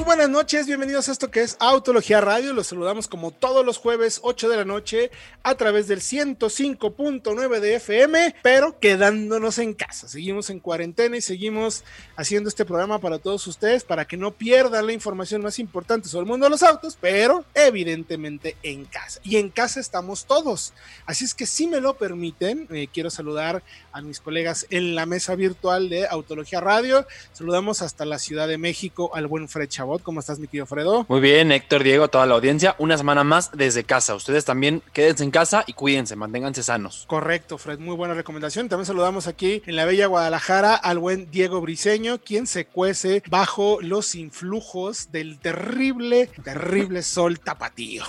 Muy buenas noches, bienvenidos a esto que es Autología Radio. Los saludamos como todos los jueves, 8 de la noche, a través del 105.9 de FM, pero quedándonos en casa. Seguimos en cuarentena y seguimos haciendo este programa para todos ustedes, para que no pierdan la información más importante sobre el mundo de los autos, pero evidentemente en casa. Y en casa estamos todos. Así es que si me lo permiten, eh, quiero saludar a mis colegas en la mesa virtual de Autología Radio. Saludamos hasta la Ciudad de México al buen Fred ¿Cómo estás, mi tío Fredo? Muy bien, Héctor, Diego, toda la audiencia. Una semana más desde casa. Ustedes también quédense en casa y cuídense, manténganse sanos. Correcto, Fred. Muy buena recomendación. También saludamos aquí en la bella Guadalajara al buen Diego Briseño, quien se cuece bajo los influjos del terrible, terrible sol tapatío.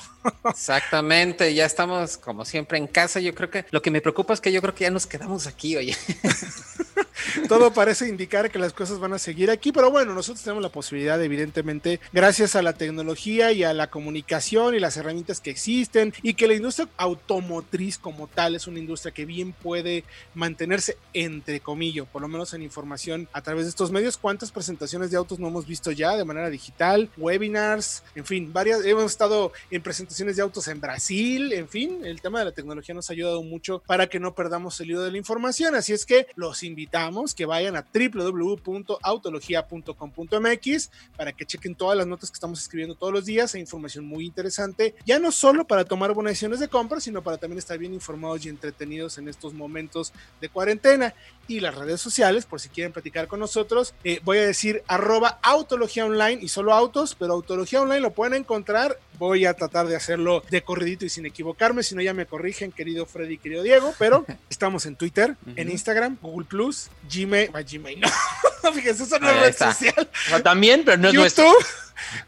Exactamente, ya estamos como siempre en casa. Yo creo que lo que me preocupa es que yo creo que ya nos quedamos aquí, oye. Todo parece indicar que las cosas van a seguir aquí, pero bueno, nosotros tenemos la posibilidad, evidentemente, gracias a la tecnología y a la comunicación y las herramientas que existen, y que la industria automotriz como tal es una industria que bien puede mantenerse entre comillas, por lo menos en información a través de estos medios. ¿Cuántas presentaciones de autos no hemos visto ya de manera digital? Webinars, en fin, varias, hemos estado en presentaciones de autos en Brasil, en fin, el tema de la tecnología nos ha ayudado mucho para que no perdamos el hilo de la información, así es que los invitamos que vayan a www.autologia.com.mx para que chequen todas las notas que estamos escribiendo todos los días. Hay información muy interesante, ya no solo para tomar buenas decisiones de compra, sino para también estar bien informados y entretenidos en estos momentos de cuarentena. Y las redes sociales, por si quieren platicar con nosotros, eh, voy a decir arroba autología online y solo autos, pero autología online lo pueden encontrar. Voy a tratar de hacerlo de corridito y sin equivocarme, si no ya me corrigen, querido Freddy, querido Diego, pero estamos en Twitter, en Instagram, Google Plus, Gmail, Gmail, no, fíjense, eso no es red social. también, pero no es YouTube,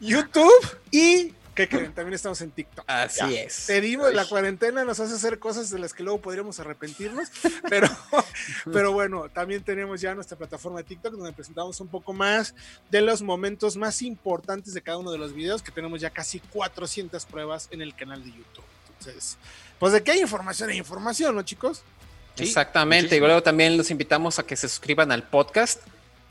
YouTube y ¿Qué creen? También estamos en TikTok. Así es. Te digo, la cuarentena nos hace hacer cosas de las que luego podríamos arrepentirnos, pero, pero bueno, también tenemos ya nuestra plataforma de TikTok donde presentamos un poco más de los momentos más importantes de cada uno de los videos, que tenemos ya casi 400 pruebas en el canal de YouTube. Entonces, pues de qué hay información hay información, ¿no, chicos? Exactamente. Y luego también los invitamos a que se suscriban al podcast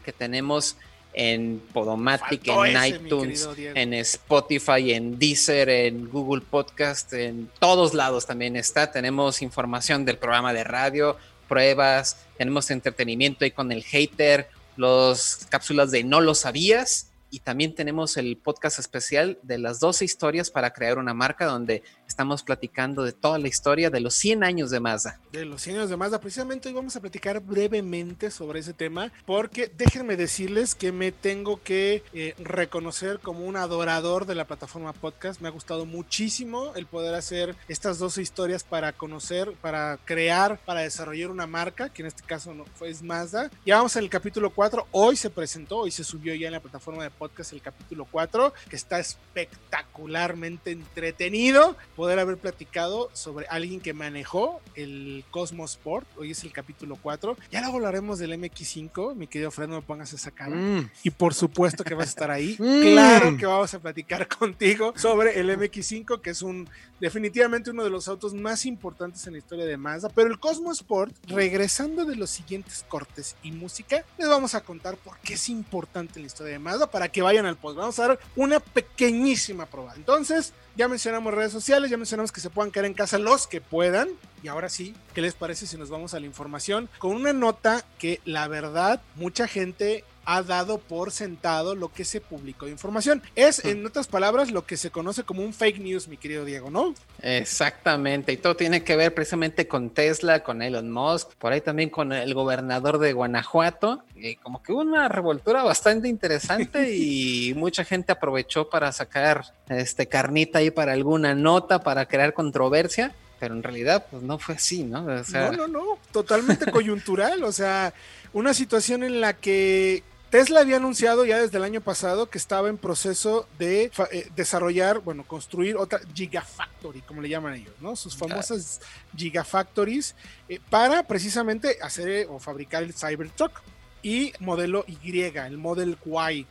que tenemos en Podomatic, en iTunes, en Spotify, en Deezer, en Google Podcast, en todos lados también está. Tenemos información del programa de radio, pruebas, tenemos entretenimiento ahí con el hater, los cápsulas de no lo sabías y también tenemos el podcast especial de las 12 historias para crear una marca donde estamos platicando de toda la historia de los 100 años de Mazda. De los 100 años de Mazda, precisamente hoy vamos a platicar brevemente sobre ese tema porque déjenme decirles que me tengo que eh, reconocer como un adorador de la plataforma podcast. Me ha gustado muchísimo el poder hacer estas 12 historias para conocer, para crear, para desarrollar una marca, que en este caso no es Mazda. Ya vamos en el capítulo 4, hoy se presentó, hoy se subió ya en la plataforma de podcast el capítulo 4, que está espectacularmente entretenido poder haber platicado sobre alguien que manejó el Cosmos Sport. Hoy es el capítulo 4. Ya luego hablaremos del MX5. Mi querido Fred, no me pongas esa cara. Mm. Y por supuesto que vas a estar ahí. Mm. Claro que vamos a platicar contigo sobre el MX5, que es un definitivamente uno de los autos más importantes en la historia de Mazda. Pero el Cosmos Sport, regresando de los siguientes cortes y música, les vamos a contar por qué es importante en la historia de Mazda para que vayan al post. Vamos a dar una pequeñísima prueba. Entonces, ya mencionamos redes sociales, ya mencionamos que se puedan quedar en casa los que puedan. Y ahora sí, ¿qué les parece si nos vamos a la información? Con una nota que la verdad mucha gente ha dado por sentado lo que se publicó de información. Es, en otras palabras, lo que se conoce como un fake news, mi querido Diego, ¿no? Exactamente, y todo tiene que ver precisamente con Tesla, con Elon Musk, por ahí también con el gobernador de Guanajuato, y como que hubo una revoltura bastante interesante y mucha gente aprovechó para sacar este carnita ahí para alguna nota, para crear controversia pero en realidad pues no fue así, ¿no? no, no, no, totalmente coyuntural, o sea, una situación en la que Tesla había anunciado ya desde el año pasado que estaba en proceso de eh, desarrollar, bueno, construir otra Gigafactory, como le llaman ellos, ¿no? Sus famosas Gigafactories eh, para precisamente hacer eh, o fabricar el Cybertruck y modelo Y, el Model Y,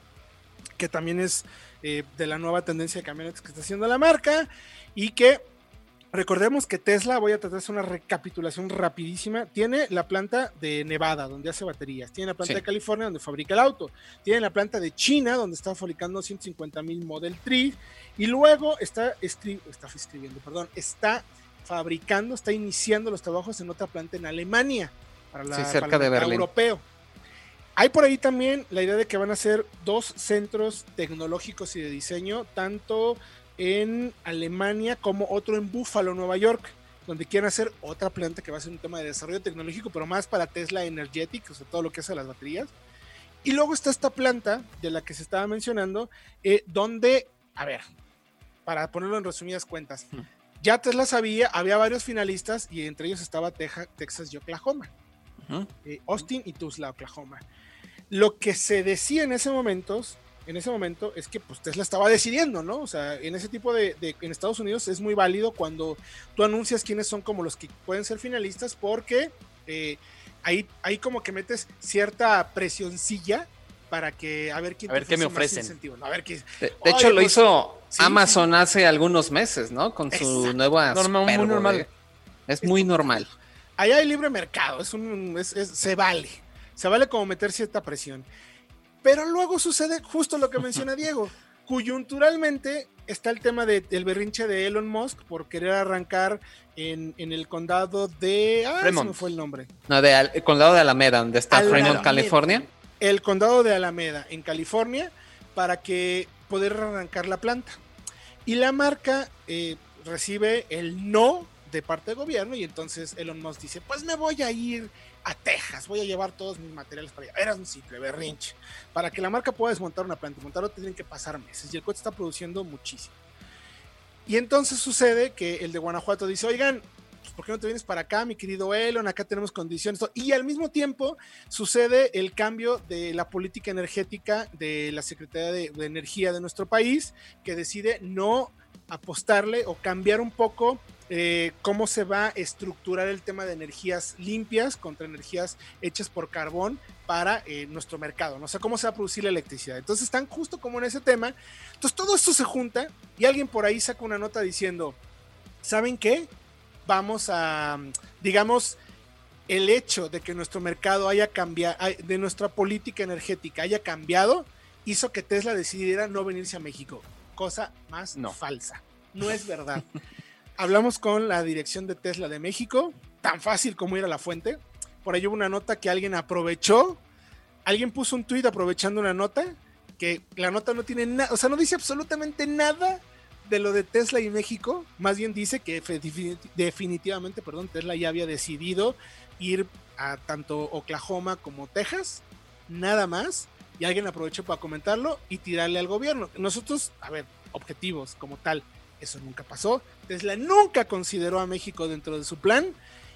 que también es eh, de la nueva tendencia de camionetas que está haciendo la marca y que Recordemos que Tesla, voy a tratar de hacer una recapitulación rapidísima, tiene la planta de Nevada, donde hace baterías, tiene la planta de California, donde fabrica el auto, tiene la planta de China, donde está fabricando 150 mil Model 3, y luego está, está escribiendo, perdón, está fabricando, está iniciando los trabajos en otra planta en Alemania, para, la, cerca de Berlín. europeo. Hay por ahí también la idea de que van a ser dos centros tecnológicos y de diseño, tanto en Alemania como otro en Buffalo, Nueva York, donde quieren hacer otra planta que va a ser un tema de desarrollo tecnológico, pero más para Tesla Energetic, o sea, todo lo que hace las baterías. Y luego está esta planta de la que se estaba mencionando, eh, donde, a ver, para ponerlo en resumidas cuentas, ya Tesla sabía, había varios finalistas y entre ellos estaba Texas y Oklahoma. Eh, Austin y Tulsa, Oklahoma. Lo que se decía en ese momento en ese momento es que pues Tesla estaba decidiendo, ¿no? O sea, en ese tipo de, en Estados Unidos es muy válido cuando tú anuncias quiénes son como los que pueden ser finalistas porque eh, ahí, ahí como que metes cierta presioncilla para que a ver quién a ver qué me ofrecen. A ver qué, de, hecho lo pues, hizo Amazon hace algunos meses, ¿no? Con su nueva normal, muy normal. Es muy normal. Allá hay libre mercado, es un es, se vale. Se vale como meter cierta presión. Pero luego sucede justo lo que menciona Diego. Coyunturalmente está el tema del berrinche de Elon Musk por querer arrancar en, el condado de. Ah, Fremont. fue el nombre. No, de, el condado de Alameda, donde está Fremont, California. El condado de Alameda, en California, para que poder arrancar la planta. Y la marca eh, recibe el no de parte del gobierno y entonces Elon Musk dice, pues me voy a ir a Texas, voy a llevar todos mis materiales para allá. Era un simple berrinche. Para que la marca pueda desmontar una planta, montarlo tienen que pasar meses y el coche está produciendo muchísimo. Y entonces sucede que el de Guanajuato dice, oigan, pues, ¿por qué no te vienes para acá, mi querido Elon? Acá tenemos condiciones. Y al mismo tiempo sucede el cambio de la política energética de la Secretaría de, de Energía de nuestro país, que decide no apostarle o cambiar un poco eh, cómo se va a estructurar el tema de energías limpias contra energías hechas por carbón para eh, nuestro mercado, ¿no? O sea, cómo se va a producir la electricidad. Entonces están justo como en ese tema. Entonces todo esto se junta y alguien por ahí saca una nota diciendo, ¿saben qué? Vamos a, digamos, el hecho de que nuestro mercado haya cambiado, de nuestra política energética haya cambiado, hizo que Tesla decidiera no venirse a México. Cosa más no. falsa. No es verdad. hablamos con la dirección de Tesla de México, tan fácil como ir a la fuente. Por ahí hubo una nota que alguien aprovechó. Alguien puso un tweet aprovechando una nota que la nota no tiene nada, o sea, no dice absolutamente nada de lo de Tesla y México. Más bien dice que definitivamente, perdón, Tesla ya había decidido ir a tanto Oklahoma como Texas, nada más. Y alguien aprovechó para comentarlo y tirarle al gobierno. Nosotros, a ver, objetivos como tal eso nunca pasó. Tesla nunca consideró a México dentro de su plan.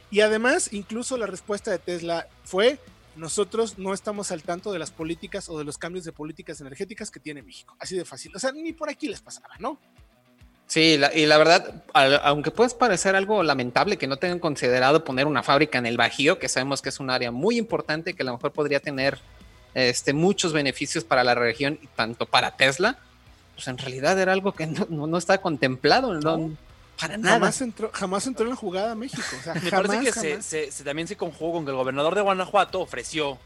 Y además, incluso la respuesta de Tesla fue, nosotros no estamos al tanto de las políticas o de los cambios de políticas energéticas que tiene México. Así de fácil. O sea, ni por aquí les pasaba, ¿no? Sí, y la verdad, aunque puede parecer algo lamentable que no tengan considerado poner una fábrica en el Bajío, que sabemos que es un área muy importante que a lo mejor podría tener este, muchos beneficios para la región y tanto para Tesla, pues en realidad era algo que no, no, estaba contemplado. No, para nada. Jamás entró, jamás entró en la jugada México. Me parece que se, también se conjugó con que el gobernador de Guanajuato ofreció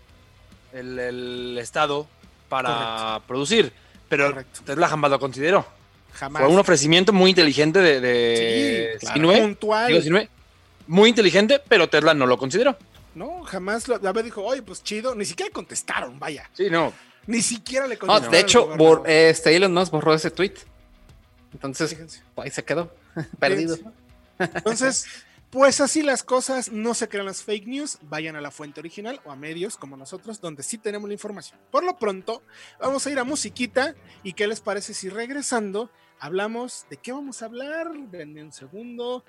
el, estado para producir, pero Tesla jamás lo consideró. Jamás. Fue un ofrecimiento muy inteligente de, de puntual. muy inteligente, pero Tesla no lo consideró. No, jamás lo, la dijo, oye, pues chido, ni siquiera contestaron, vaya. Sí, no. Ni siquiera le contestó. No, de hecho, este Elon Musk borró ese tweet. Entonces, ahí se quedó perdido. Entonces, pues así las cosas, no se crean las fake news, vayan a la fuente original o a medios como nosotros, donde sí tenemos la información. Por lo pronto, vamos a ir a musiquita y qué les parece si regresando hablamos de qué vamos a hablar, denme un segundo,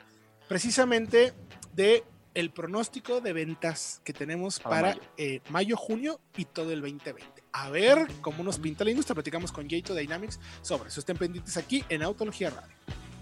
precisamente de el pronóstico de ventas que tenemos para, eh, mayo. junio y todo el 2020 a ver cómo nos pinta la industria. Platicamos con Jato Dynamics sobre eso. Estén pendientes aquí en Autología Radio.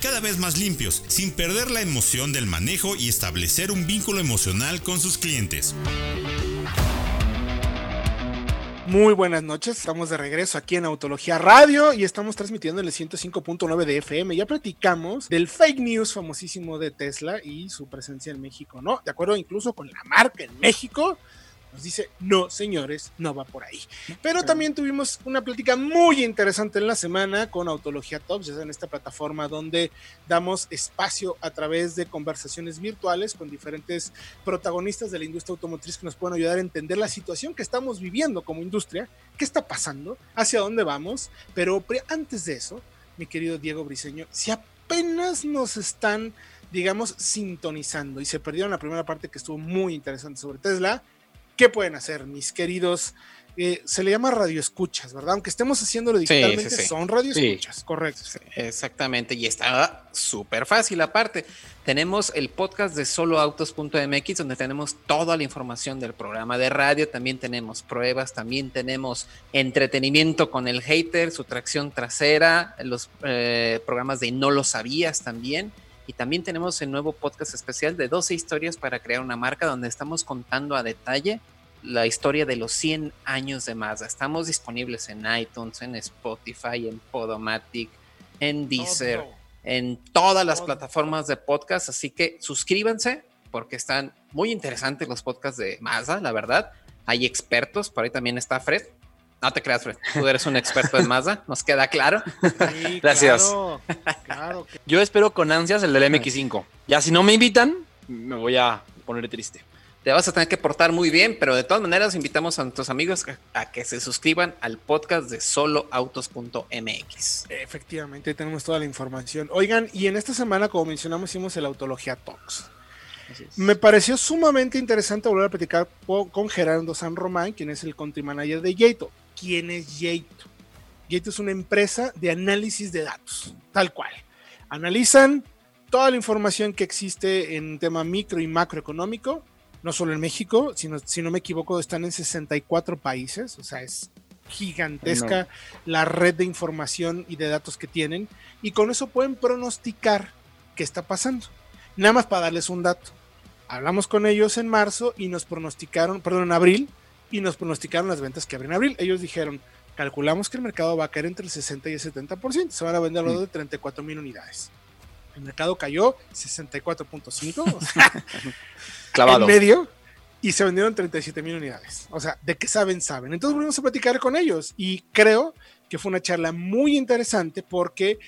cada vez más limpios, sin perder la emoción del manejo y establecer un vínculo emocional con sus clientes. Muy buenas noches, estamos de regreso aquí en Autología Radio y estamos transmitiendo en el 105.9 de FM. Ya platicamos del fake news famosísimo de Tesla y su presencia en México, ¿no? De acuerdo incluso con la marca en México, dice, no, señores, no va por ahí. Pero también tuvimos una plática muy interesante en la semana con Autología Talks, ya en esta plataforma donde damos espacio a través de conversaciones virtuales con diferentes protagonistas de la industria automotriz que nos pueden ayudar a entender la situación que estamos viviendo como industria, qué está pasando, hacia dónde vamos. Pero antes de eso, mi querido Diego Briseño, si apenas nos están digamos, sintonizando y se perdieron la primera parte que estuvo muy interesante sobre Tesla, ¿qué pueden hacer, mis queridos? Eh, se le llama radioescuchas, ¿verdad? Aunque estemos haciéndolo digitalmente, son radioescuchas, correcto. Exactamente, y está súper fácil aparte. Tenemos el podcast de soloautos.mx donde tenemos toda la información del programa de radio, también tenemos pruebas, también tenemos entretenimiento con el hater, su tracción trasera, los eh, programas de No lo sabías también. Y también tenemos el nuevo podcast especial de 12 historias para crear una marca donde estamos contando a detalle la historia de los 100 años de Mazda. Estamos disponibles en iTunes, en Spotify, en Podomatic, en Deezer, en todas las plataformas de podcast. Así que suscríbanse porque están muy interesantes los podcasts de Mazda, la verdad. Hay expertos, por ahí también está Fred. No te creas, Fred. Tú eres un experto en Mazda, nos queda claro. Gracias. Yo espero con ansias el del MX5. Ya si no me invitan, me voy a poner triste. Te vas a tener que portar muy bien, pero de todas maneras invitamos a nuestros amigos a que se suscriban al podcast de soloautos.mx. Efectivamente, tenemos toda la información. Oigan, y en esta semana, como mencionamos, hicimos el Autología Talks. Me pareció sumamente interesante volver a platicar con Gerardo San Román, quien es el country manager de Yato quién es Yato. Yato es una empresa de análisis de datos, tal cual. Analizan toda la información que existe en tema micro y macroeconómico, no solo en México, sino, si no me equivoco, están en 64 países, o sea, es gigantesca la red de información y de datos que tienen, y con eso pueden pronosticar qué está pasando. Nada más para darles un dato. Hablamos con ellos en marzo y nos pronosticaron, perdón, en abril, y nos pronosticaron las ventas que abren en abril. Ellos dijeron, calculamos que el mercado va a caer entre el 60 y el 70%, se van a vender alrededor de 34 mil unidades. El mercado cayó 64.5, clavado. En medio, y se vendieron 37 mil unidades. O sea, de qué saben, saben. Entonces volvimos a platicar con ellos y creo que fue una charla muy interesante porque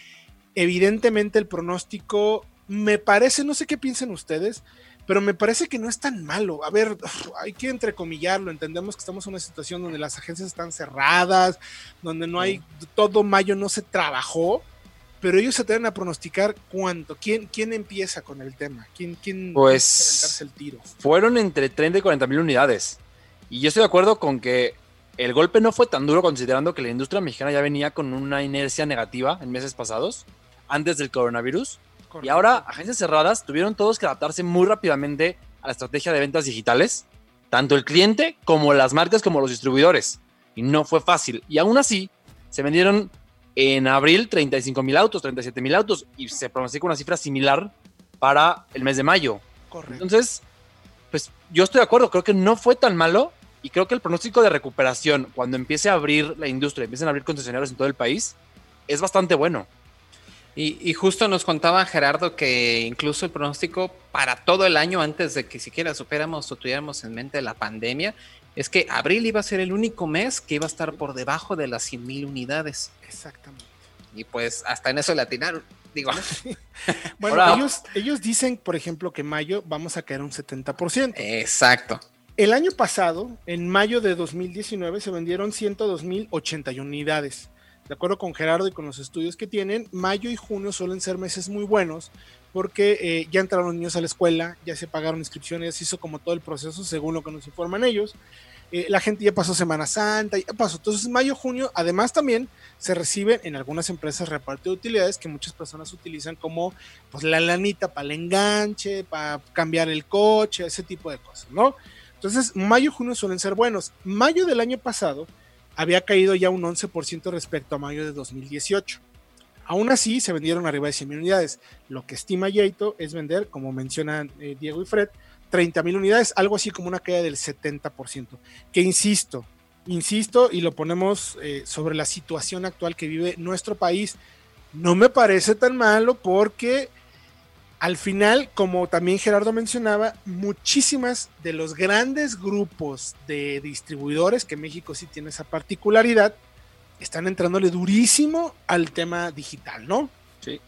evidentemente el pronóstico me parece, no sé qué piensan ustedes, pero me parece que no es tan malo. A ver, hay que entrecomillarlo, entendemos que estamos en una situación donde las agencias están cerradas, donde no hay, todo mayo no se trabajó, pero ellos se atreven a pronosticar cuánto, quién, quién empieza con el tema, quién, quién pues el tiro. Fueron entre 30 y 40 mil unidades. Y yo estoy de acuerdo con que el golpe no fue tan duro considerando que la industria mexicana ya venía con una inercia negativa en meses pasados, antes del coronavirus. Y ahora agencias cerradas tuvieron todos que adaptarse muy rápidamente a la estrategia de ventas digitales, tanto el cliente como las marcas como los distribuidores. Y no fue fácil. Y aún así, se vendieron en abril 35 mil autos, 37 mil autos, y se pronostica una cifra similar para el mes de mayo. Entonces, pues yo estoy de acuerdo, creo que no fue tan malo y creo que el pronóstico de recuperación cuando empiece a abrir la industria, empiecen a abrir concesionarios en todo el país, es bastante bueno. Y, justo nos contaba Gerardo que incluso el pronóstico para todo el año, antes de que siquiera superáramos o tuviéramos en mente la pandemia, es que abril iba a ser el único mes que iba a estar por debajo de las 100 mil unidades. Exactamente. Y pues hasta en eso le atinaron. Digo. bueno, ellos, ellos dicen, por ejemplo, que mayo vamos a caer un 70%. Exacto. El año pasado, en mayo de 2019, se vendieron 102.081 unidades. De acuerdo con Gerardo y con los estudios que tienen, mayo y junio suelen ser meses muy buenos porque eh, ya entraron niños a la escuela, ya se pagaron inscripciones, se hizo como todo el proceso según lo que nos informan ellos. Eh, la gente ya pasó Semana Santa, ya pasó. Entonces, mayo, junio, además también se reciben en algunas empresas reparto de utilidades que muchas personas utilizan como pues, la lanita para el enganche, para cambiar el coche, ese tipo de cosas, ¿no? Entonces, mayo, junio suelen ser buenos. Mayo del año pasado había caído ya un 11% respecto a mayo de 2018. Aún así, se vendieron arriba de 100 mil unidades. Lo que estima Yaito es vender, como mencionan eh, Diego y Fred, 30 mil unidades, algo así como una caída del 70%. Que insisto, insisto y lo ponemos eh, sobre la situación actual que vive nuestro país, no me parece tan malo porque al final, como también Gerardo mencionaba, muchísimas de los grandes grupos de distribuidores, que México sí tiene esa particularidad, están entrándole durísimo al tema digital, ¿no? Sí.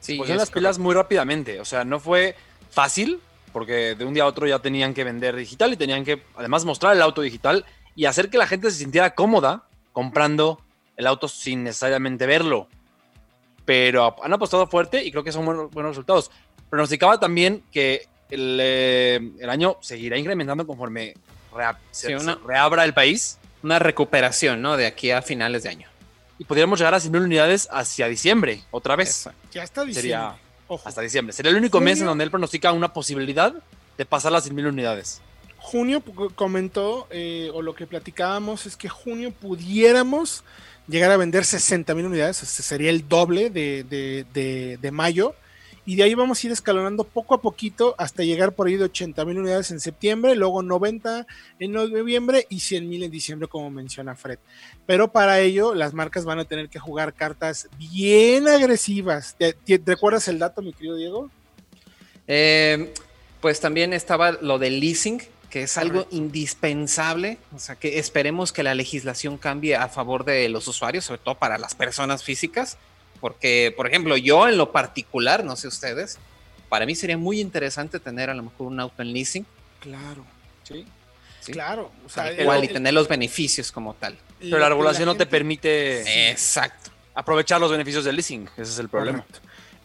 Sí, pues las pilas muy rápidamente. O sea, no fue fácil, porque de un día a otro ya tenían que vender digital y tenían que además mostrar el auto digital y hacer que la gente se sintiera cómoda comprando el auto sin necesariamente verlo. Pero han apostado fuerte y creo que son buenos, resultados. Pronosticaba también que el, eh, año seguirá incrementando conforme se, reabra el país. Una recuperación, ¿no? De aquí a finales de año. Y podríamos llegar a 100.000 unidades hacia diciembre, otra vez. Ya está diciembre. Sería, hasta diciembre. Sería el único mes en donde él pronostica una posibilidad de pasar las 100.000 unidades. Junio comentó, eh, o lo que platicábamos es que junio pudiéramos llegar a vender 60.000 unidades, este sería el doble de, de, de mayo y de ahí vamos a ir escalonando poco a poquito hasta llegar por ahí de 80 mil unidades en septiembre, luego 90 en noviembre y 100 mil en diciembre, como menciona Fred. Pero para ello, las marcas van a tener que jugar cartas bien agresivas. ¿Te, recuerdas el dato, mi querido Diego? Eh, pues también estaba lo del leasing, que es algo indispensable. O sea, que esperemos que la legislación cambie a favor de los usuarios, sobre todo para las personas físicas porque, por ejemplo, yo en lo particular, no sé ustedes, para mí sería muy interesante tener a lo mejor un auto en leasing. Claro. Sí. Claro. O sea, igual y tener los beneficios como tal. Pero la regulación no te permite. Exacto. Aprovechar los beneficios del leasing. Ese es el problema.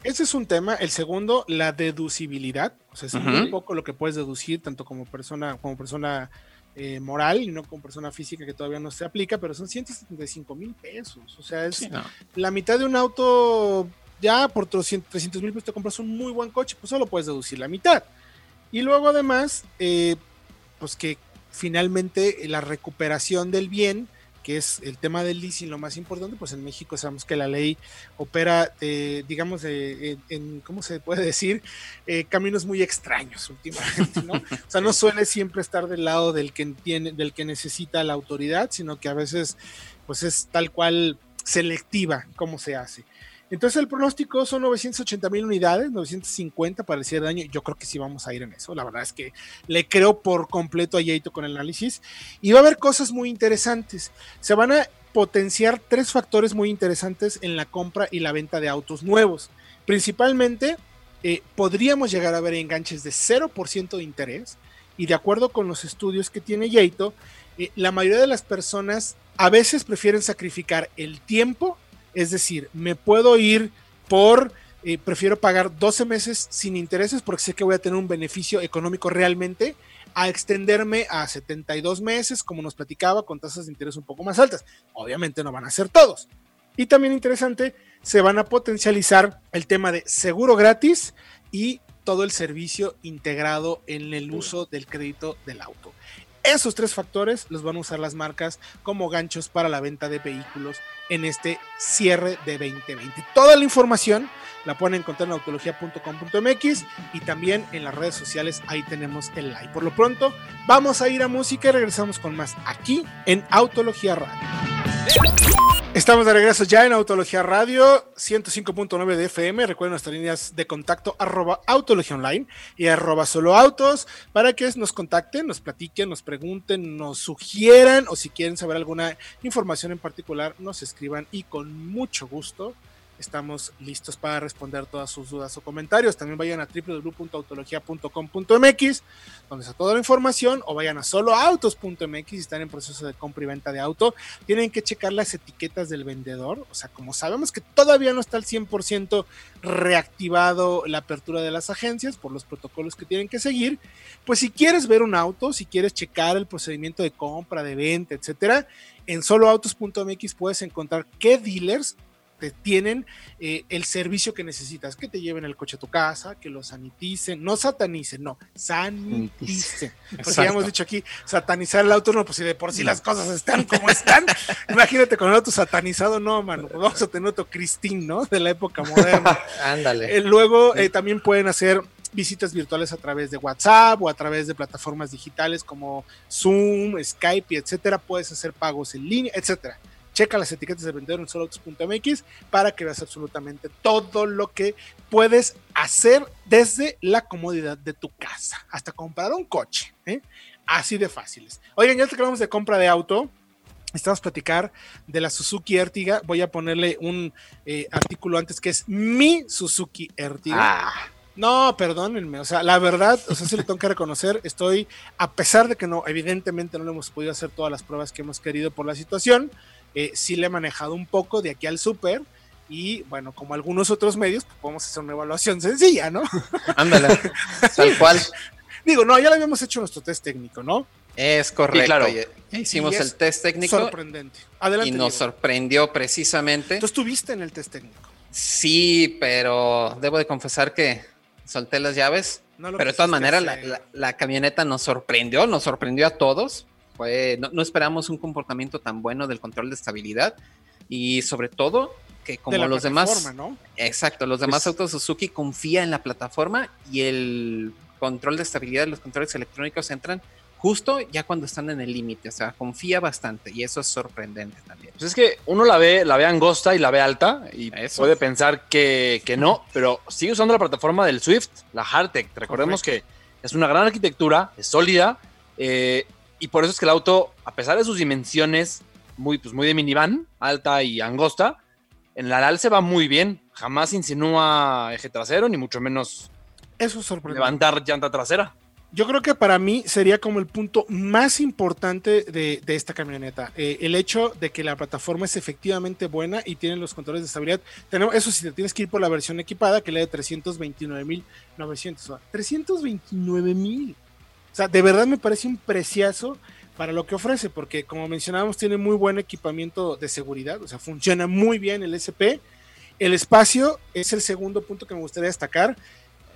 Ese es un tema. El segundo, la deducibilidad. O sea, es un poco lo que puedes deducir tanto como persona, como persona eh, moral y no con persona física que todavía no se aplica, pero son 175 mil pesos. O sea, es la mitad de un auto, ya por 300 mil pesos te compras un muy buen coche, pues solo puedes deducir la mitad. Y luego además, eh, pues que finalmente la recuperación del bien que es el tema del leasing lo más importante, pues en México sabemos que la ley opera, digamos, en, ¿cómo se puede decir? Eh, caminos muy extraños últimamente, ¿no? o sea, no suele siempre estar del lado del que, tiene, del que necesita la autoridad, sino que a veces, pues es tal cual selectiva cómo se hace. Entonces el pronóstico son 980 mil unidades, 950 para el cierre de año. Yo creo que sí vamos a ir en eso. La verdad es que le creo por completo a Yaito con el análisis. Y va a haber cosas muy interesantes. Se van a potenciar tres factores muy interesantes en la compra y la venta de autos nuevos. Principalmente, eh, podríamos llegar a ver enganches de 0% de interés. Y de acuerdo con los estudios que tiene Yaito, eh, la mayoría de las personas a veces prefieren sacrificar el tiempo es decir, me puedo ir por, eh, prefiero pagar 12 meses sin intereses porque sé que voy a tener un beneficio económico realmente, a extenderme a 72 meses, como nos platicaba, con tasas de interés un poco más altas. Obviamente no van a ser todos. Y también interesante, se van a potencializar el tema de seguro gratis y todo el servicio integrado en el uso del crédito del auto. Esos tres factores los van a usar las marcas como ganchos para la venta de vehículos en este cierre de 2020. Toda la información la pueden encontrar en autología.com.mx y también en las redes sociales, ahí tenemos el like. Por lo pronto, vamos a ir a música y regresamos con más aquí en Autología Radio. Estamos de regreso ya en Autología Radio 105.9 de FM. Recuerden nuestras líneas de contacto arroba Autología Online y arroba solo autos para que nos contacten, nos platiquen, nos pregunten, nos sugieran o si quieren saber alguna información en particular, nos escriban y con mucho gusto estamos listos para responder todas sus dudas o comentarios. También vayan a www.autologia.com.mx, donde está toda la información, o vayan a soloautos.mx si están en proceso de compra y venta de auto. Tienen que checar las etiquetas del vendedor, o sea, como sabemos que todavía no está al 100% reactivado la apertura de las agencias por los protocolos que tienen que seguir, pues si quieres ver un auto, si quieres checar el procedimiento de compra, de venta, etcétera, en soloautos.mx puedes encontrar qué dealers te tienen eh, el servicio que necesitas, que te lleven el coche a tu casa, que lo saniticen, no satanicen, no, saniticen. Porque ya hemos dicho aquí, satanizar el auto, no, pues si de por sí las cosas están como están, imagínate con el auto satanizado, no, mano, pues vamos a tener otro Cristín, ¿no? De la época moderna. Ándale. Eh, luego eh, también pueden hacer visitas virtuales a través de WhatsApp o a través de plataformas digitales como Zoom, Skype, etcétera. Puedes hacer pagos en línea, etcétera checa las etiquetas de vendedor en soloautos.mx para que veas absolutamente todo lo que puedes hacer desde la comodidad de tu casa, hasta comprar un coche. ¿eh? Así de fáciles. Oigan, ya te hablamos de compra de auto. Estamos a platicar de la Suzuki Ertiga. Voy a ponerle un eh, artículo antes que es mi Suzuki Ertiga. Ah. No, perdónenme, o sea, la verdad, o sea, sí le tengo que reconocer, estoy, a pesar de que no, evidentemente no le hemos podido hacer todas las pruebas que hemos querido por la situación, eh, sí le he manejado un poco de aquí al súper. Y bueno, como algunos otros medios, pues podemos hacer una evaluación sencilla, ¿no? Ándale, tal cual. Digo, no, ya le habíamos hecho nuestro test técnico, ¿no? Es correcto. claro. Hicimos el test técnico. Sorprendente. Adelante. Y nos sorprendió precisamente. ¿Tú estuviste en el test técnico? Sí, pero debo de confesar que solté las llaves. pero de todas maneras, la, camioneta nos sorprendió, nos sorprendió a todos no, esperamos un comportamiento tan bueno del control de estabilidad y sobre todo que como los demás, exacto, los demás autos Suzuki confía en la plataforma y el control de estabilidad de los controles electrónicos entran justo ya cuando están en el límite, o sea, confía bastante y eso es sorprendente también. Pues es que uno la ve, la ve angosta y la ve alta y puede pensar que, no, pero sigue usando la plataforma del Swift, la Hardtech. Recordemos que es una gran arquitectura, es sólida, eh, y por eso es que el auto, a pesar de sus dimensiones muy, pues muy de minivan, alta y angosta, en la se va muy bien. Jamás insinúa eje trasero, ni mucho menos eso levantar llanta trasera. Yo creo que para mí sería como el punto más importante de, esta camioneta. Eh, el hecho de que la plataforma es efectivamente buena y tiene los controles de estabilidad. Tenemos, eso sí, te tienes que ir por la versión equipada, que le de 329.900. 329.000. Sea, de verdad me parece un preciazo para lo que ofrece, porque como mencionábamos, tiene muy buen equipamiento de seguridad, o sea, funciona muy bien el SP. El espacio es el segundo punto que me gustaría destacar.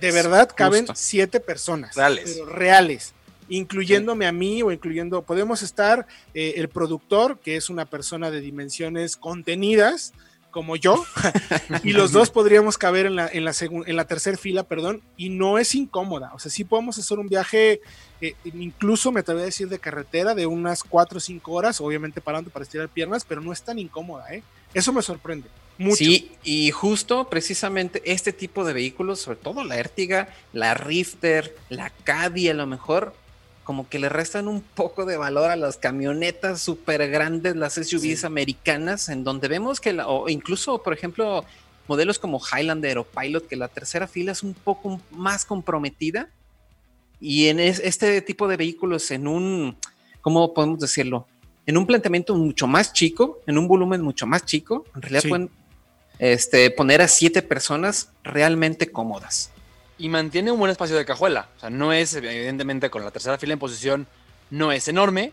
De verdad caben siete personas, reales. pero reales, incluyéndome a mí o incluyendo, podemos estar eh, el productor, que es una persona de dimensiones contenidas, como yo, y los dos podríamos caber en la, en la, en la tercera fila, perdón, y no es incómoda. O sea, sí podemos hacer un viaje, eh, incluso me atrevería a decir de carretera, de unas 4 o 5 horas, obviamente parando para estirar piernas, pero no es tan incómoda, ¿eh? Eso me sorprende. Mucho. Sí, y justo precisamente este tipo de vehículos, sobre todo la Ertiga, la Rifter, la Caddy a lo mejor, como que le restan un poco de valor a las camionetas súper grandes, las SUVs americanas, en donde vemos que, la, o incluso, por ejemplo, modelos como Highlander o Pilot, que la tercera fila es un poco más comprometida. Y en este tipo de vehículos, en un, ¿cómo podemos decirlo? En un planteamiento mucho más chico, en un volumen mucho más chico, en realidad pueden este, poner a siete personas realmente cómodas y mantiene un buen espacio de cajuela. O sea, no es, evidentemente, con la tercera fila en posición, no es enorme,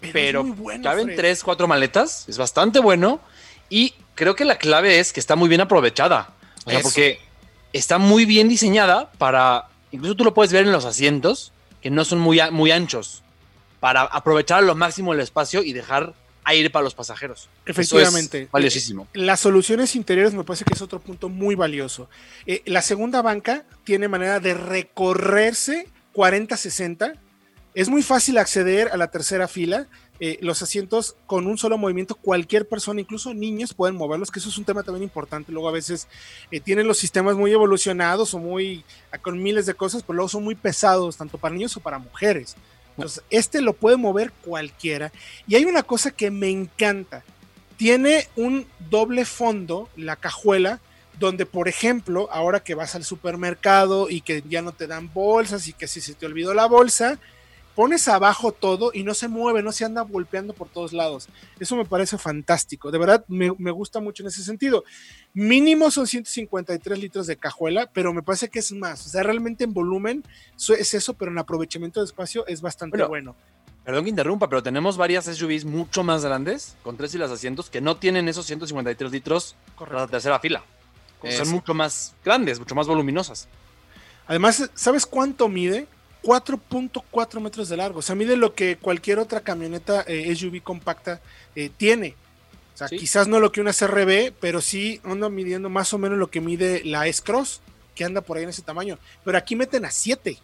pero, caben tres, cuatro maletas, es bastante bueno. Y creo que la clave es que está muy bien aprovechada. O sea, porque está muy bien diseñada para, incluso tú lo puedes ver en los asientos, que no son muy, muy anchos, para aprovechar a lo máximo el espacio y dejar aire para los pasajeros. Efectivamente. valiosísimo. Eh, las soluciones interiores me parece que es otro punto muy valioso. Eh, la segunda banca tiene manera de recorrerse 40-60. Es muy fácil acceder a la tercera fila. eh, los asientos con un solo movimiento, cualquier persona, incluso niños, pueden moverlos, que eso es un tema también importante. Luego a veces eh, tienen los sistemas muy evolucionados o muy con miles de cosas, pero luego son muy pesados, tanto para niños o para mujeres. Este lo puede mover cualquiera. Y hay una cosa que me encanta. Tiene un doble fondo, la cajuela, donde, por ejemplo, ahora que vas al supermercado y que ya no te dan bolsas y que si se te olvidó la bolsa, pones abajo todo y no se mueve, no se anda golpeando por todos lados. Eso me parece fantástico. De verdad, me, gusta mucho en ese sentido. Mínimo son 153 litros de cajuela, pero me parece que es más. O sea, realmente en volumen es eso, pero en aprovechamiento de espacio es bastante bueno. Perdón que interrumpa, pero tenemos varias SUVs mucho más grandes, con tres y las asientos, que no tienen esos 153 litros para la tercera fila. Son mucho más grandes, mucho más voluminosas. Además, ¿sabes cuánto mide? 4.4 metros de largo. O sea, mide lo que cualquier otra camioneta eh, SUV compacta eh, tiene. O sea, quizás no lo que una CRB, pero sí anda midiendo más o menos lo que mide la S-Cross, que anda por ahí en ese tamaño. Pero aquí meten a 7.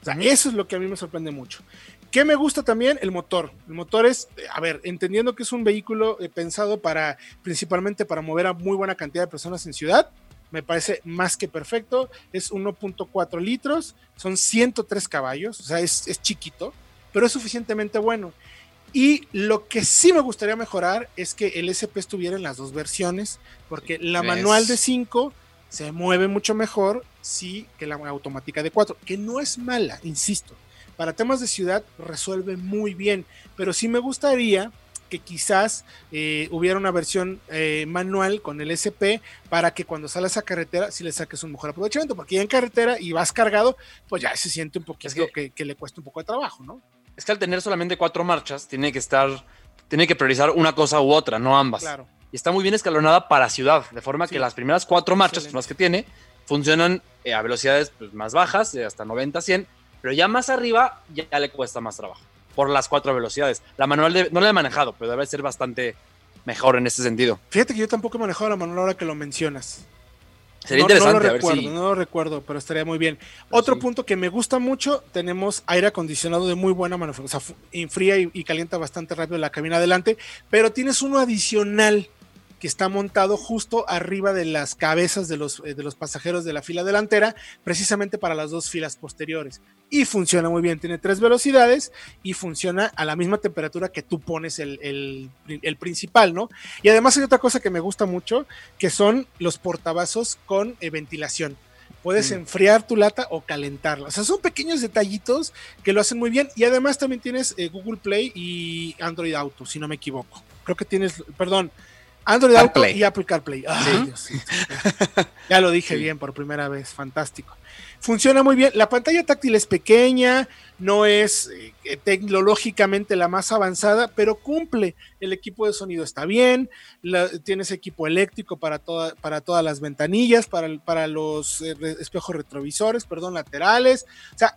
O sea, eso es lo que a mí me sorprende mucho. ¿Qué me gusta también? El motor. El motor es, a ver, entendiendo que es un vehículo eh, pensado para, principalmente para mover a muy buena cantidad de personas en ciudad, me parece más que perfecto. Es 1.4 litros, son 103 caballos, o sea, es, chiquito, pero es suficientemente bueno. Y lo que sí me gustaría mejorar es que el SP estuviera en las dos versiones, porque la manual de 5 se mueve mucho mejor sí que la automática de 4, que no es mala, insisto. Para temas de ciudad resuelve muy bien, pero sí me gustaría que quizás eh, hubiera una versión eh, manual con el SP para que cuando sales a carretera si le saques un mejor aprovechamiento, porque ya en carretera y vas cargado, pues ya se siente un poquito que, que, le cuesta un poco de trabajo, ¿no? Es que al tener solamente cuatro marchas, tiene que estar, tiene que priorizar una cosa u otra, no ambas. Claro. Y está muy bien escalonada para ciudad, de forma que las primeras cuatro marchas, son las que tiene, funcionan eh, a velocidades pues, más bajas, de hasta 90, 100, pero ya más arriba ya le cuesta más trabajo por las cuatro velocidades. La manual no la he manejado, pero debe ser bastante mejor en ese sentido. Fíjate que yo tampoco he manejado la manual ahora que lo mencionas. Sería interesante. No lo recuerdo, no lo recuerdo, pero estaría muy bien. Otro punto que me gusta mucho, tenemos aire acondicionado de muy buena manufactura. O sea, enfría y, y, calienta bastante rápido la cabina adelante, pero tienes uno adicional que está montado justo arriba de las cabezas de los, eh, de los pasajeros de la fila delantera, precisamente para las dos filas posteriores. Y funciona muy bien, tiene tres velocidades y funciona a la misma temperatura que tú pones el, principal, ¿no? Y además hay otra cosa que me gusta mucho, que son los portavasos con eh, ventilación. Puedes mm. enfriar tu lata o calentarla. O sea, son pequeños detallitos que lo hacen muy bien. Y además también tienes eh, Google Play y Android Auto, si no me equivoco. Creo que tienes, perdón, Android Auto y Apple CarPlay. ya lo dije bien por primera vez, fantástico. Funciona muy bien. La pantalla táctil es pequeña, no es eh, tecnológicamente la más avanzada, pero cumple. El equipo de sonido está bien, tienes equipo eléctrico para, para todas las ventanillas, para, para los eh, espejos retrovisores, perdón, laterales. O sea,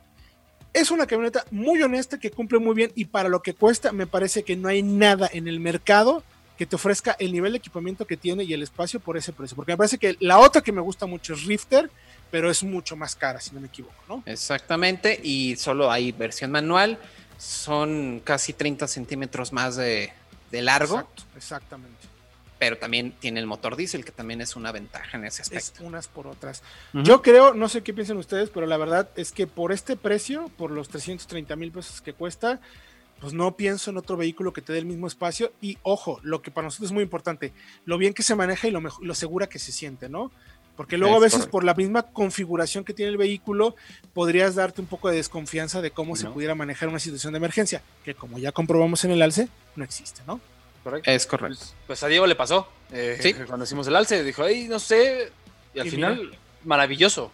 es una camioneta muy honesta que cumple muy bien y para lo que cuesta me parece que no hay nada en el mercado que te ofrezca el nivel de equipamiento que tiene y el espacio por ese precio. Porque me parece que la otra que me gusta mucho es Rifter, pero es mucho más cara, si no me equivoco, ¿no? Exactamente, y solo hay versión manual, son casi 30 centímetros más de, largo. Exacto, exactamente. Pero también tiene el motor diésel, que también es una ventaja en ese aspecto. Es unas por otras. Yo creo, no sé qué piensan ustedes, pero la verdad es que por este precio, por los 330 mil pesos que cuesta, pues no pienso en otro vehículo que te dé el mismo espacio. Y ojo, lo que para nosotros es muy importante, lo bien que se maneja y lo, lo segura que se siente, ¿no? Porque luego a veces por la misma configuración que tiene el vehículo, podrías darte un poco de desconfianza de cómo se pudiera manejar una situación de emergencia, que como ya comprobamos en el alce, no existe, ¿no? Correcto. Es correcto. Pues, pues a Diego le pasó. Eh, ¿Sí? Cuando hicimos el alce, dijo, ay, no sé. Y al final, maravilloso.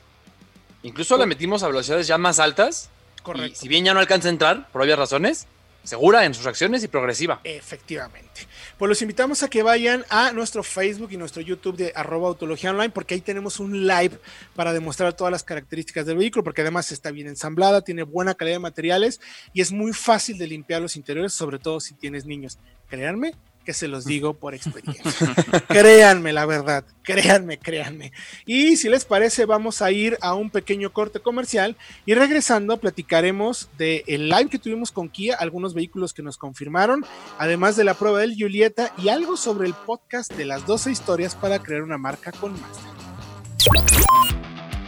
Incluso le metimos a velocidades ya más altas. Correcto. Y si bien ya no alcanza a entrar, por obvias razones, segura en sus acciones y progresiva. Efectivamente. Pues los invitamos a que vayan a nuestro Facebook y nuestro YouTube de arroba autología online porque ahí tenemos un live para demostrar todas las características del vehículo porque además está bien ensamblada, tiene buena calidad de materiales y es muy fácil de limpiar los interiores, sobre todo si tienes niños. Créanme que se los digo por experiencia. créanme la verdad, créanme, créanme. Y si les parece, vamos a ir a un pequeño corte comercial y regresando platicaremos del el live que tuvimos con Kia, algunos vehículos que nos confirmaron, además de la prueba del Julieta y algo sobre el podcast de las 12 historias para crear una marca con Mazda.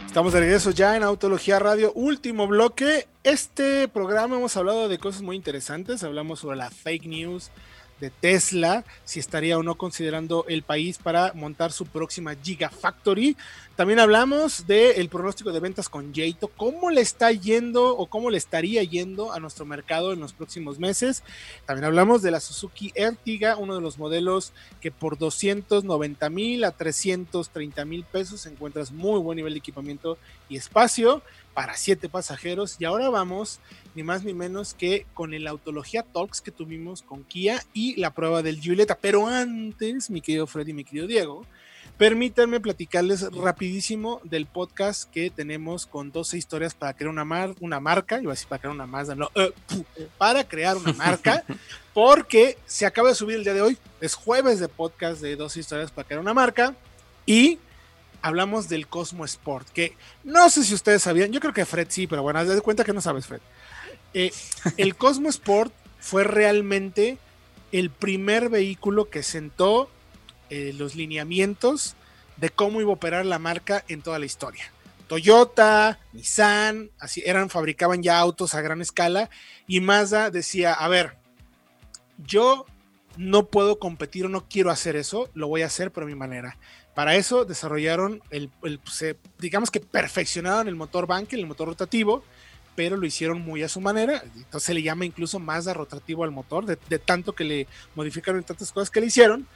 Estamos de regreso ya en Autología Radio, último bloque. Este programa hemos hablado de cosas muy interesantes, hablamos sobre la fake news, de Tesla, si estaría o no considerando el país para montar su próxima Gigafactory. También hablamos del pronóstico de ventas con Jato, cómo le está yendo o cómo le estaría yendo a nuestro mercado en los próximos meses. También hablamos de la Suzuki Ertiga, uno de los modelos que por 290 mil a 330 mil pesos encuentras muy buen nivel de equipamiento y espacio para siete pasajeros. Y ahora vamos, ni más ni menos que con el Autología Talks que tuvimos con Kia y la prueba del Julieta. Pero antes, mi querido Freddy, mi querido Diego, permítanme platicarles rapidísimo del podcast que tenemos con 12 historias para crear una, mar una marca, iba a decir para crear una Mazda, no, eh, para crear una marca, porque se acaba de subir el día de hoy, es jueves de podcast de 12 historias para crear una marca y hablamos del Cosmo Sport, que no sé si ustedes sabían, yo creo que Fred sí, pero bueno, haz de cuenta que no sabes, Fred. Eh, el Cosmo Sport fue realmente el primer vehículo que sentó eh, los lineamientos de cómo iba a operar la marca en toda la historia. Toyota, Nissan, así eran, fabricaban ya autos a gran escala y Mazda decía, a ver, yo no puedo competir o no quiero hacer eso, lo voy a hacer por mi manera. Para eso desarrollaron el, digamos que perfeccionaron el motor Bank, el motor rotativo, pero lo hicieron muy a su manera. Entonces se le llama incluso de rotativo al motor, de, tanto que le modificaron tantas cosas que le hicieron,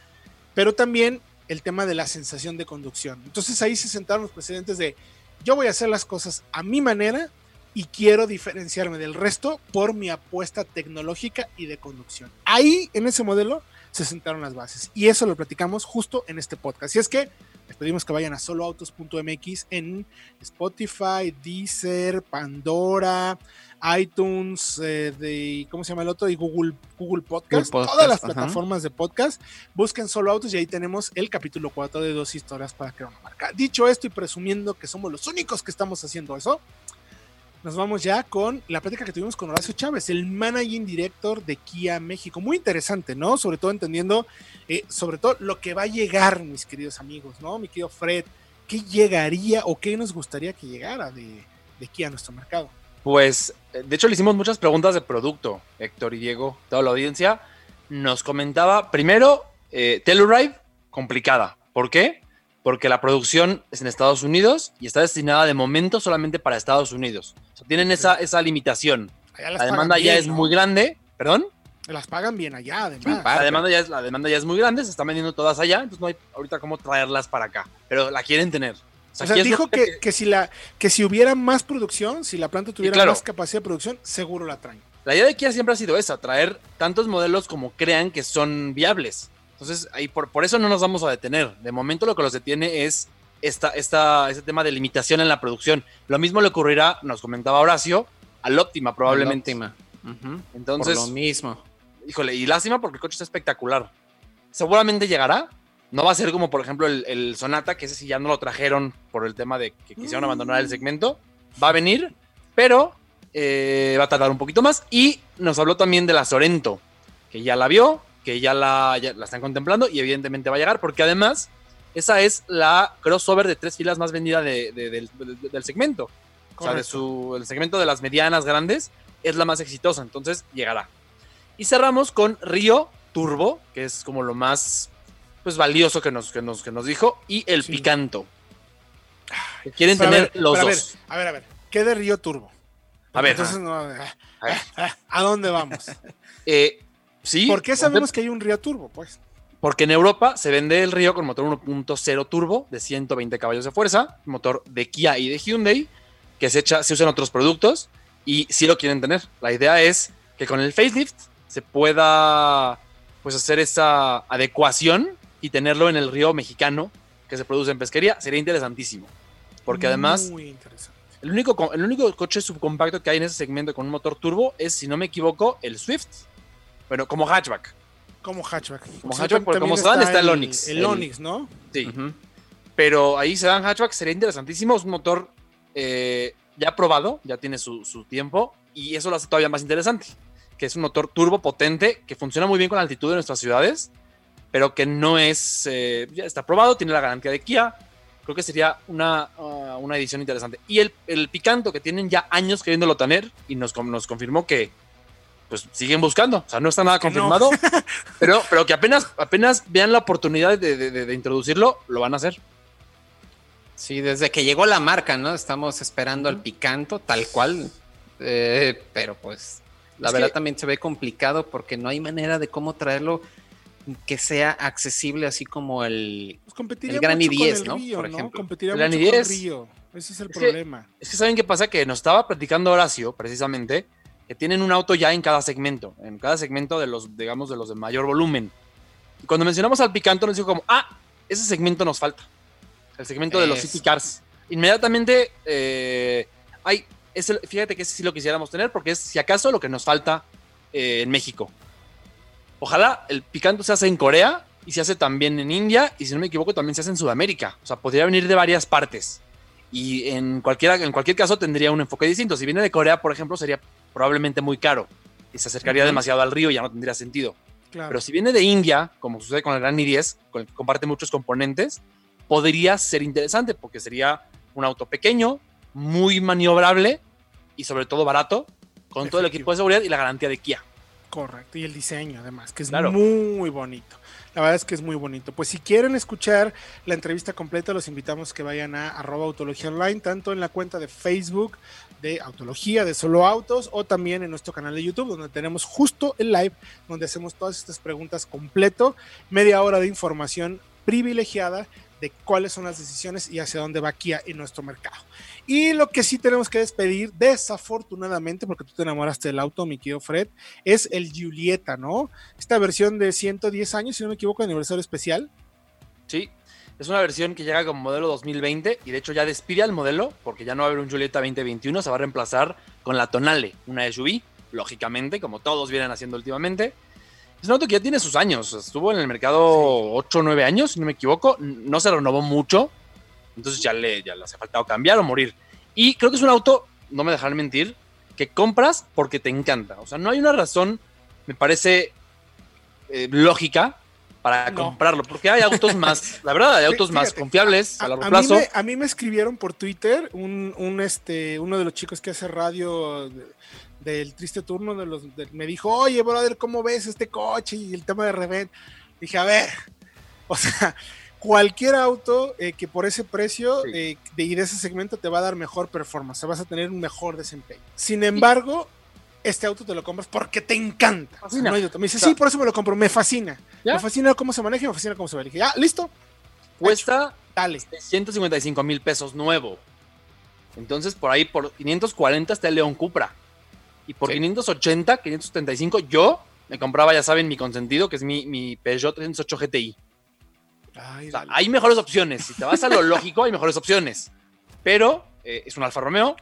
pero también el tema de la sensación de conducción. Entonces ahí se sentaron los precedentes de yo voy a hacer las cosas a mi manera y quiero diferenciarme del resto por mi apuesta tecnológica y de conducción. Ahí en ese modelo se sentaron las bases. Y eso lo platicamos justo en este podcast. Y es que les pedimos que vayan a soloautos.mx en Spotify, Deezer, Pandora, iTunes, eh, de, ¿cómo se llama el otro? Y Google, Google Podcast, todas las plataformas de podcast. Busquen Solo Autos y ahí tenemos el capítulo 4 de dos historias para crear una marca. Dicho esto y presumiendo que somos los únicos que estamos haciendo eso, nos vamos ya con la plática que tuvimos con Horacio Chávez, el managing director de Kia México. Muy interesante, ¿no? Sobre todo entendiendo, eh, sobre todo lo que va a llegar, mis queridos amigos, ¿no? Mi querido Fred, ¿qué llegaría o qué nos gustaría que llegara de, Kia a nuestro mercado? Pues, eh, de hecho, le hicimos muchas preguntas de producto, Héctor y Diego, toda la audiencia. Nos comentaba, primero, eh, Telluride, complicada. ¿Por qué? Porque la producción es en Estados Unidos y está destinada de momento solamente para Estados Unidos. tienen esa, esa limitación. La demanda ya es muy grande, ¿perdón? Las pagan bien allá, además. la, demanda ya es, la demanda ya es muy grande, se están vendiendo todas allá, entonces no hay ahorita cómo traerlas para acá, pero la quieren tener. O sea, dijo que, que, si la, que si hubiera más producción, si la planta tuviera más capacidad de producción, seguro la traen. La idea de Kia siempre ha sido esa, traer tantos modelos como crean que son viables. Entonces, ahí por, por eso no nos vamos a detener. De momento lo que los detiene es esta, esta, este tema de limitación en la producción. Lo mismo le ocurrirá, nos comentaba Horacio, al Optima probablemente. Al Entonces, lo mismo. Híjole, y lástima porque el coche está espectacular. Seguramente llegará. No va a ser como, por ejemplo, el, Sonata, que ese sí ya no lo trajeron por el tema de que quisieron mm. abandonar el segmento. Va a venir, pero eh, va a tardar un poquito más. Y nos habló también de la Sorento, que ya la vio, que ya la, la están contemplando y evidentemente va a llegar, porque además esa es la crossover de tres filas más vendida del, segmento. O sea, de su, el segmento de las medianas grandes es la más exitosa, entonces llegará. Y cerramos con Río Turbo, que es como lo más pues valioso que nos, que nos, que nos dijo, y el Picanto. quieren tener los dos. A ver, a ver, ¿qué de Río Turbo? A ver, a, dónde vamos? eh, ¿Por qué sabemos que hay un Río Turbo, pues? Porque en Europa se vende el Río con motor 1.0 turbo de 120 caballos de fuerza, motor de Kia y de Hyundai, que se, echa, se usa en otros productos y sí lo quieren tener. La idea es que con el facelift se pueda pues hacer esa adecuación y tenerlo en el río mexicano que se produce en pesquería. Sería interesantísimo. Porque además, El, único, el único coche subcompacto que hay en ese segmento con un motor turbo es, si no me equivoco, el Swift bueno, como hatchback. Como hatchback. Como hatchback, porque como dan está el Onix. El, Onix, ¿no? Sí. Pero ahí se dan hatchback, sería interesantísimo. Es un motor eh, ya probado, ya tiene su, tiempo, y eso lo hace todavía más interesante. Que es un motor turbo potente, que funciona muy bien con la altitud de nuestras ciudades, pero que no es. Eh, ya está probado, tiene la garantía de Kia. Creo que sería una, uh, una edición interesante. Y el, el, Picanto, que tienen ya años queriéndolo tener, y nos, nos confirmó que pues siguen buscando. O sea, no está nada confirmado, pero, pero que apenas, apenas vean la oportunidad de, introducirlo, lo van a hacer. Sí, desde que llegó la marca, ¿no? Estamos esperando al picanto, tal cual. Eh, pero pues, la verdad también se ve complicado porque no hay manera de cómo traerlo que sea accesible así como el, pues el Gran i10, ¿no? Por ejemplo. Competiría el Gran i10. Río. Ese es el problema. es que saben qué pasa que nos estaba platicando Horacio, precisamente, que tienen un auto ya en cada segmento, en cada segmento de los, digamos, de los de mayor volumen. Y cuando mencionamos al Picanto nos dijo como, ah, ese segmento nos falta, el segmento de los City Cars. Inmediatamente, eh, hay, fíjate que ese sí lo quisiéramos tener porque es, si acaso, lo que nos falta eh, en México. Ojalá el Picanto se hace en Corea y se hace también en India y si no me equivoco también se hace en Sudamérica. O sea, podría venir de varias partes. Y en, cualquiera, en cualquier caso tendría un enfoque distinto. Si viene de Corea, por ejemplo, sería probablemente muy caro y se acercaría demasiado al río y ya no tendría sentido. Pero si viene de India, como sucede con el Gran i10, con el que comparte muchos componentes, podría ser interesante porque sería un auto pequeño, muy maniobrable y sobre todo barato, con todo el equipo de seguridad y la garantía de Kia. Correcto, y el diseño además, que es muy bonito. La verdad es que es muy bonito. Pues si quieren escuchar la entrevista completa, los invitamos que vayan a arroba autología online, tanto en la cuenta de Facebook de Autología, de Solo Autos, o también en nuestro canal de YouTube, donde tenemos justo el live, donde hacemos todas estas preguntas completo, media hora de información privilegiada de cuáles son las decisiones y hacia dónde va Kia en nuestro mercado. Y lo que sí tenemos que despedir, desafortunadamente, porque tú te enamoraste del auto, mi querido Fred, es el Julieta, ¿no? Esta versión de 110 años, si no me equivoco, aniversario especial. Sí, es una versión que llega como modelo 2020 y de hecho ya despide al modelo porque ya no va a haber un Julieta 2021, se va a reemplazar con la Tonale, una SUV, lógicamente, como todos vienen haciendo últimamente. Es un auto que ya tiene sus años, estuvo en el mercado 8 o 9 años, si no me equivoco, no se renovó mucho, entonces ya le, ya le hace faltado cambiar o morir. Y creo que es un auto, no me dejarán mentir, que compras porque te encanta. O sea, no hay una razón, me parece eh, lógica, para comprarlo, porque hay autos más, la verdad, hay autos más confiables a, largo plazo. a mí me escribieron por Twitter un, este, uno de los chicos que hace radio del triste turno, de los, me dijo, oye, brother, ¿cómo ves este coche y el tema de revent? Dije, a ver, o sea, cualquier auto eh, que por ese precio eh, de, y de ese segmento te va a dar mejor performance, vas a tener un mejor desempeño. Sin embargo, este auto te lo compras porque te encanta. me dice, sí, por eso me lo compro, me fascina. Me fascina cómo se maneja y me fascina cómo se ve. ya, listo. Cuesta Dale. 155 mil pesos nuevo. Entonces, por ahí, por 540 está el León Cupra. Y por 580, 575, yo me compraba, ya saben, mi consentido, que es mi, mi Peugeot 308 GTI. Hay mejores opciones. Si te vas a lo lógico, hay mejores opciones. Pero eh, es un Alfa Romeo.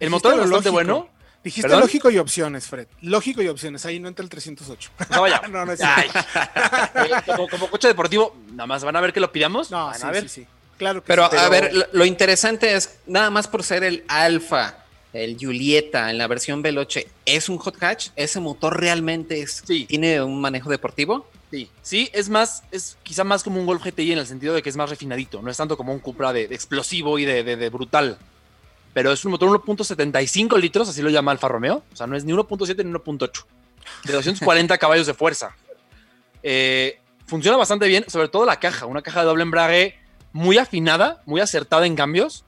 El motor es bastante bueno. Dijiste lógico y opciones, Fred. Lógico y opciones. Ahí no entra el 308. No, vaya. no, no es como, coche deportivo, nada más van a ver que lo pidamos. No, sí, a ver. sí, sí. Claro que pero, a ver, lo, interesante es, nada más por ser el Alfa, el Julieta en la versión Veloce, ¿es un hot hatch? ¿Ese motor realmente es, tiene un manejo deportivo? Sí, sí, es más, es quizá más como un Golf GTI en el sentido de que es más refinadito, no es tanto como un Cupra de, explosivo y de brutal pero es un motor 1.75 litros, así lo llama Alfa Romeo. O sea, no es ni 1.7 ni 1.8. De 240 caballos de fuerza. Eh, funciona bastante bien, sobre todo la caja. Una caja de doble embrague muy afinada, muy acertada en cambios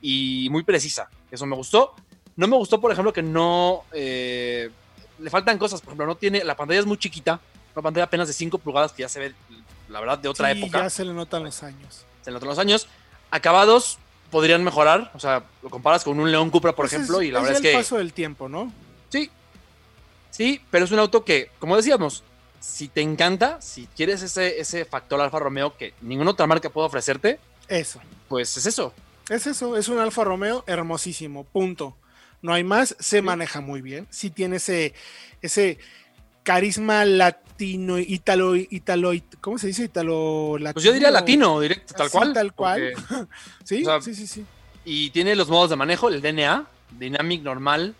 y muy precisa. Eso me gustó. No me gustó, por ejemplo, que no. Eh, le faltan cosas. Por ejemplo, no tiene. La pantalla es muy chiquita. Una pantalla apenas de 5 pulgadas que ya se ve, la verdad, de otra sí, época. Ya se le notan los años. Se le notan los años. Acabados podrían mejorar. O sea, lo comparas con un León Cupra, por pues ejemplo, y la verdad es que. el paso del tiempo, ¿no? Sí. Sí, pero es un auto que, como decíamos, si te encanta, si quieres ese, ese factor Alfa Romeo que ninguna otra marca puede ofrecerte, eso. Pues es eso. Es eso, es un Alfa Romeo hermosísimo, punto. No hay más, se maneja muy bien. Sí tiene ese, ese carisma latino latino, italo, italo, ¿cómo se dice? Italo latino. Pues yo diría latino, directo, tal cual. Tal cual. sí, sí, sí, sí. Y tiene los modos de manejo, el DNA, Dynamic normal,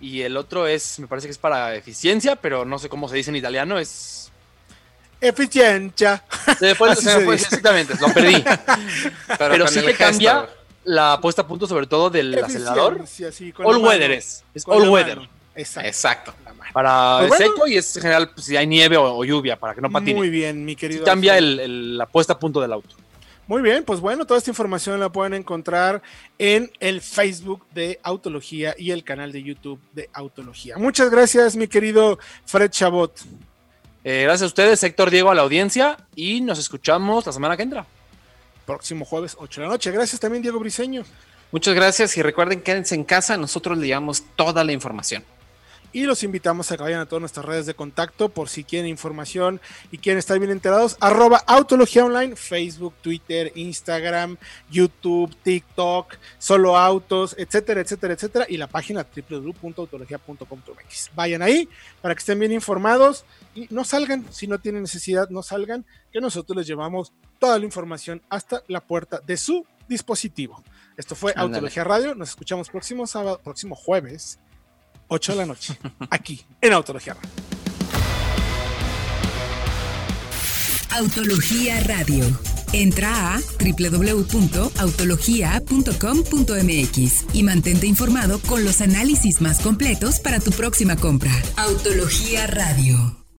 y el otro es, me parece que es para eficiencia, pero no sé cómo se dice en italiano, es... Eficiencia. Se fue, exactamente, lo perdí. pero, sí que cambia la puesta a punto sobre todo del acelerador. all weather es, es all weather. Exacto. Para pues seco y es en general pues, si hay nieve o, lluvia para que no patine. Muy bien, mi querido. cambia el, la puesta a punto del auto. Muy bien, pues bueno, toda esta información la pueden encontrar en el Facebook de Autología y el canal de YouTube de Autología. Muchas gracias, mi querido Fred Chabot. Eh, gracias a ustedes, Héctor Diego, a la audiencia y nos escuchamos la semana que entra próximo jueves 8 de la noche. Gracias también, Diego Briseño. Muchas gracias y recuerden, quédense en casa, nosotros le llevamos toda la información. Y los invitamos a que vayan a todas nuestras redes de contacto por si quieren información y quieren estar bien enterados. Arroba Autología Online, Facebook, Twitter, Instagram, YouTube, TikTok, Solo Autos, etcétera, etcétera, etcétera. Y la página www.autologia.com.mx. Vayan ahí para que estén bien informados y no salgan, si no tienen necesidad, no salgan, que nosotros les llevamos toda la información hasta la puerta de su dispositivo. Esto fue Autología Radio. Nos escuchamos próximo sábado, próximo jueves, 8 de la noche, aquí en Autología Radio. Autología Radio. Entra a www.autologia.com.mx y mantente informado con los análisis más completos para tu próxima compra. Autología Radio.